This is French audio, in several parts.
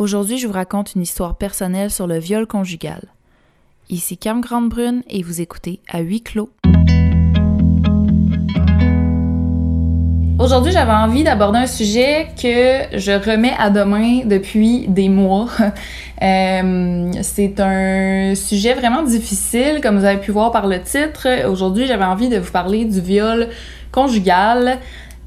Aujourd'hui, je vous raconte une histoire personnelle sur le viol conjugal. Ici Cam Grande-Brune et vous écoutez à huis clos. Aujourd'hui, j'avais envie d'aborder un sujet que je remets à demain depuis des mois. Euh, c'est un sujet vraiment difficile, comme vous avez pu voir par le titre. Aujourd'hui, j'avais envie de vous parler du viol conjugal.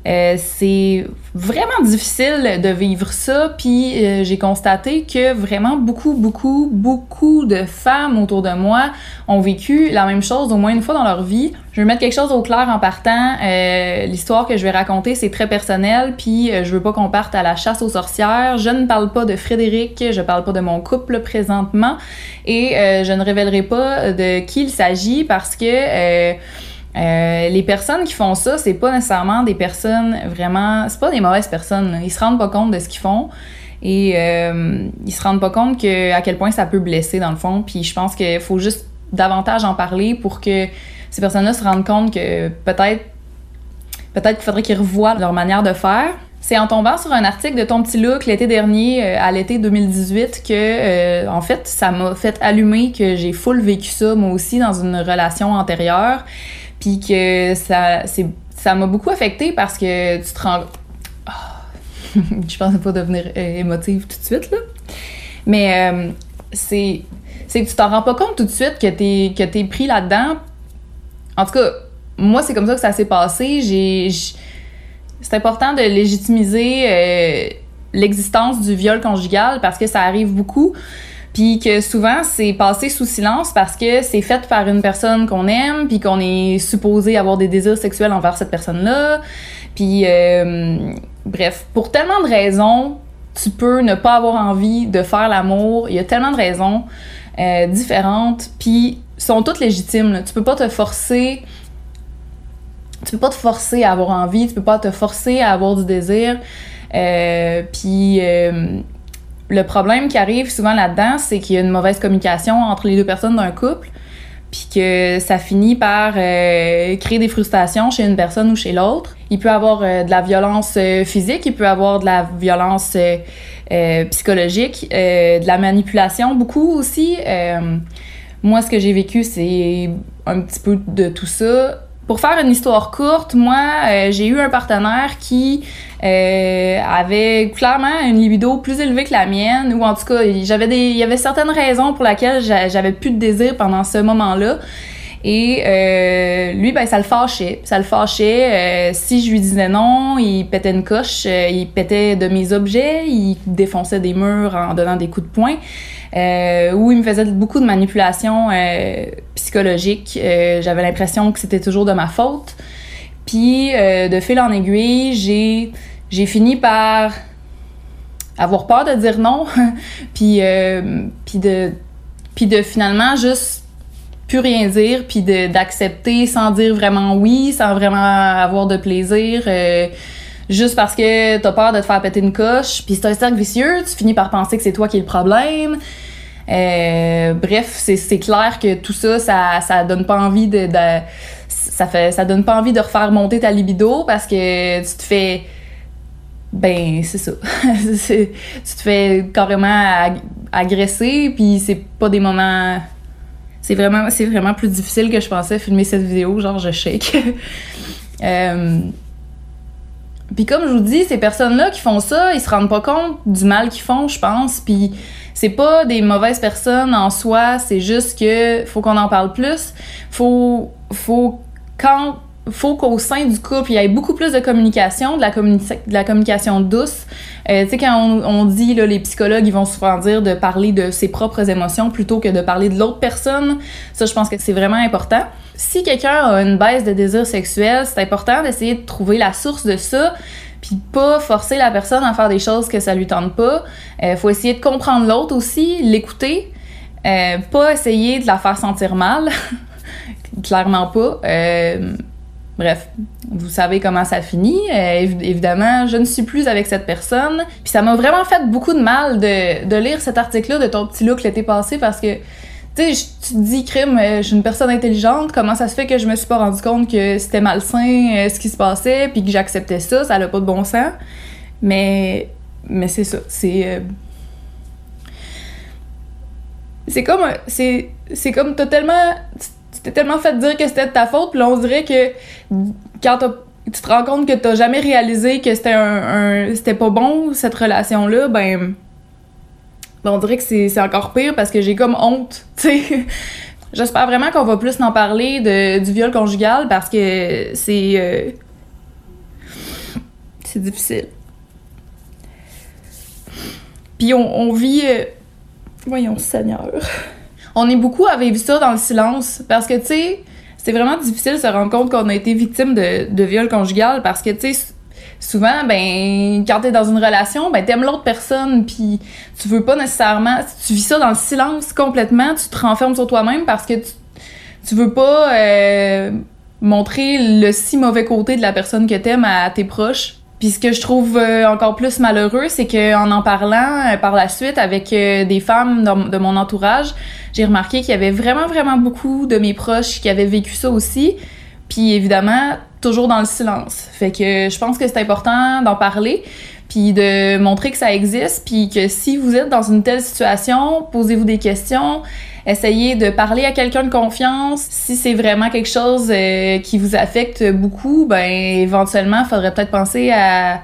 Euh, c'est vraiment difficile de vivre ça, puis euh, j'ai constaté que vraiment beaucoup, beaucoup, beaucoup de femmes autour de moi ont vécu la même chose au moins une fois dans leur vie. Je vais mettre quelque chose au clair en partant. Euh, L'histoire que je vais raconter, c'est très personnel, puis euh, je veux pas qu'on parte à la chasse aux sorcières. Je ne parle pas de Frédéric, je parle pas de mon couple présentement, et je ne révélerai pas de qui il s'agit parce que euh, les personnes qui font ça, c'est pas nécessairement des personnes vraiment. C'est pas des mauvaises personnes. Ils se rendent pas compte de ce qu'ils font et euh, ils se rendent pas compte que, à quel point ça peut blesser dans le fond. Puis je pense qu'il faut juste davantage en parler pour que ces personnes-là se rendent compte que peut-être peut-être qu'il faudrait qu'ils revoient leur manière de faire. C'est en tombant sur un article de Ton Petit Look l'été dernier, euh, à l'été 2018, que, en fait, ça m'a fait allumer que j'ai full vécu ça, moi aussi, dans une relation antérieure. Puis que ça, ça m'a beaucoup affecté parce que tu te rends. Ah, je pensais pas devenir euh, émotive tout de suite, là. Mais euh, c'est, c'est que tu t'en rends pas compte tout de suite que t'es, que es pris là-dedans. En tout cas, moi, c'est comme ça que ça s'est passé. J'ai, c'est important de légitimiser euh, l'existence du viol conjugal parce que ça arrive beaucoup. Puis que souvent, c'est passé sous silence parce que c'est fait par une personne qu'on aime, puis qu'on est supposé avoir des désirs sexuels envers cette personne-là. Puis, euh, bref, pour tellement de raisons, tu peux ne pas avoir envie de faire l'amour. Il y a tellement de raisons euh, différentes, puis sont toutes légitimes. Tu peux pas te forcer. Tu peux pas te forcer à avoir envie, tu peux pas te forcer à avoir du désir. Euh, puis le problème qui arrive souvent là-dedans, c'est qu'il y a une mauvaise communication entre les deux personnes d'un couple, puis que ça finit par euh, créer des frustrations chez une personne ou chez l'autre. Il peut avoir euh, de la violence euh, physique, il peut avoir de la violence psychologique, de la manipulation beaucoup aussi. moi, ce que j'ai vécu, c'est un petit peu de tout ça pour faire une histoire courte, moi, euh, j'ai eu un partenaire qui euh, avait clairement une libido plus élevée que la mienne, ou en tout cas, j'avais des, il y avait certaines raisons pour lesquelles j'avais plus de désir pendant ce moment-là. Et euh, lui, ben, ça le fâchait. Ça le fâchait. si je lui disais non, il pétait une coche, il pétait de mes objets, il défonçait des murs en donnant des coups de poing euh, où il me faisait beaucoup de manipulations euh, psychologiques. Euh, j'avais l'impression que c'était toujours de ma faute. Puis, euh, de fil en aiguille, j'ai, j'ai fini par avoir peur de dire non, puis, puis, de, puis de finalement juste plus rien dire, puis d'accepter sans dire vraiment oui, sans vraiment avoir de plaisir juste parce que t'as peur de te faire péter une coche. Puis c'est un cercle vicieux, tu finis par penser que c'est toi qui es le problème. Euh, bref, c'est clair que tout ça, ça, ça donne pas envie de, ça fait ça donne pas envie de refaire monter ta libido parce que tu te fais ben c'est ça tu te fais carrément agresser puis c'est pas des moments c'est vraiment c'est vraiment plus difficile que je pensais filmer cette vidéo genre je shake euh, puis comme je vous dis, ces personnes-là qui font ça, ils se rendent pas compte du mal qu'ils font, je pense. Puis c'est pas des mauvaises personnes en soi, c'est juste que faut qu'on en parle plus. Faut, faut quand faut qu'au sein du couple, il y ait beaucoup plus de communication, de la, communication douce. Euh, tu sais, quand on, on dit, là, les psychologues, ils vont souvent dire de parler de ses propres émotions plutôt que de parler de l'autre personne. Ça, je pense que c'est vraiment important. Si quelqu'un a une baisse de désir sexuel, c'est important d'essayer de trouver la source de ça, puis pas forcer la personne à faire des choses que ça lui tente pas. Euh, faut essayer de comprendre l'autre aussi, l'écouter, euh, pas essayer de la faire sentir mal, clairement pas. Euh, Bref, vous savez comment ça finit. Euh, évidemment, je ne suis plus avec cette personne. Puis ça m'a vraiment fait beaucoup de mal de, lire cet article-là de ton petit look l'été passé parce que, tu sais, tu te dis, crime, euh, je suis une personne intelligente, comment ça se fait que je me suis pas rendu compte que c'était malsain euh, ce qui se passait, puis que j'acceptais ça, ça n'a pas de bon sens. Mais, mais c'est ça, c'est. c'est comme c'est c'est comme t'as tellement t'es tellement fait dire que c'était de ta faute puis là on dirait que quand tu te rends compte que t'as jamais réalisé que c'était un, c'était pas bon cette relation là ben, ben on dirait que c'est encore pire parce que j'ai comme honte tu sais. J'espère vraiment qu'on va plus en parler de, du viol conjugal parce que c'est euh, c'est difficile. Puis on, vit euh, voyons Seigneur on est beaucoup à vivre ça dans le silence parce que, tu sais, c'est vraiment difficile de se rendre compte qu'on a été victime de, de viol conjugal parce que, tu sais, souvent, ben, quand t'es dans une relation, ben, t'aimes l'autre personne, puis tu veux pas nécessairement, tu vis ça dans le silence complètement, tu te renfermes sur toi-même parce que tu, tu veux pas euh, montrer le si mauvais côté de la personne que t'aimes à tes proches. Puis ce que je trouve euh, encore plus malheureux, c'est qu'en en parlant euh, par la suite avec euh, des femmes de, mon entourage, j'ai remarqué qu'il y avait vraiment, vraiment beaucoup de mes proches qui avaient vécu ça aussi. Puis évidemment, toujours dans le silence. Fait que je pense que c'est important d'en parler, puis de montrer que ça existe, puis que si vous êtes dans une telle situation, posez-vous des questions, essayez de parler à quelqu'un de confiance. Si c'est vraiment quelque chose euh, qui vous affecte beaucoup, ben éventuellement, il faudrait peut-être penser à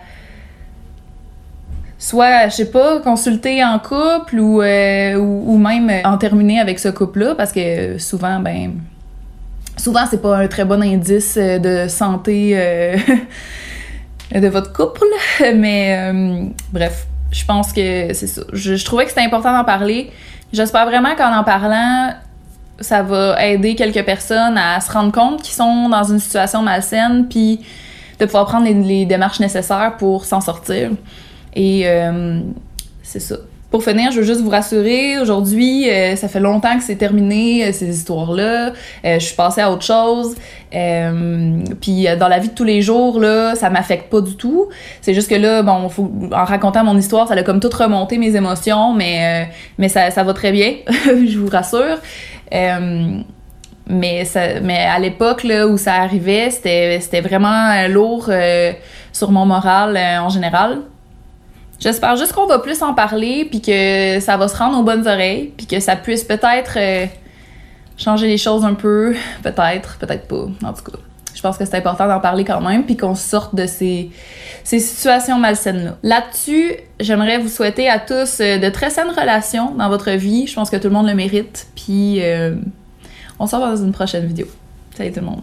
soit, je sais pas, consulter en couple ou, euh, ou, même en terminer avec ce couple-là parce que souvent, ben souvent c'est pas un très bon indice de santé euh, de votre couple, mais bref, je pense que c'est ça. je trouvais que c'était important d'en parler. J'espère vraiment qu'en en parlant, ça va aider quelques personnes à se rendre compte qu'ils sont dans une situation malsaine, puis de pouvoir prendre les, démarches nécessaires pour s'en sortir. Et euh, c'est ça. Pour finir, je veux juste vous rassurer, aujourd'hui, euh, ça fait longtemps que c'est terminé, euh, ces histoires-là. je suis passée à autre chose. puis dans la vie de tous les jours, là, ça m'affecte pas du tout. C'est juste que là, bon, en racontant mon histoire, ça a comme tout remonté mes émotions, mais, mais ça, ça va très bien, je vous rassure. mais, mais à l'époque où ça arrivait, c'était vraiment lourd sur mon moral en général. J'espère juste qu'on va plus en parler, puis que ça va se rendre aux bonnes oreilles, puis que ça puisse peut-être euh, changer les choses un peu. Peut-être, peut-être pas. En tout cas, je pense que c'est important d'en parler quand même, puis qu'on sorte de ces, ces situations malsaines-là. Là-dessus, j'aimerais vous souhaiter à tous euh, de très saines relations dans votre vie. Je pense que tout le monde le mérite, puis euh, on se revoit dans une prochaine vidéo. Salut tout le monde.